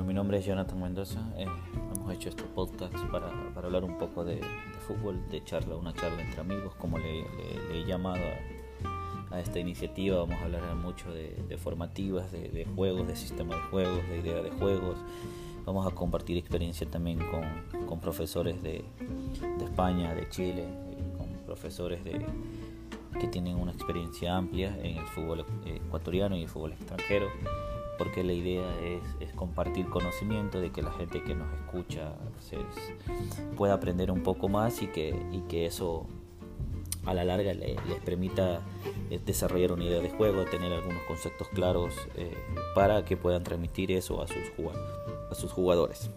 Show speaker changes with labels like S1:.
S1: nombre es Jonathan Mendoza. Eh, hemos hecho este podcast para, para hablar un poco de, fútbol, de charla, una charla entre amigos, como le, he llamado a, esta iniciativa. Vamos a hablar mucho de, formativas, de, juegos, de sistema de juegos, de idea de juegos. Vamos a compartir experiencia también con, con profesores de, España, de Chile, con profesores de, que tienen una experiencia amplia en el fútbol ecuatoriano y el fútbol extranjero porque la idea es, compartir conocimiento, de que la gente que nos escucha pueda aprender un poco más y que, eso a la larga les permita eh, desarrollar una idea de juego, tener algunos conceptos claros eh, para que puedan transmitir eso a sus jugadores.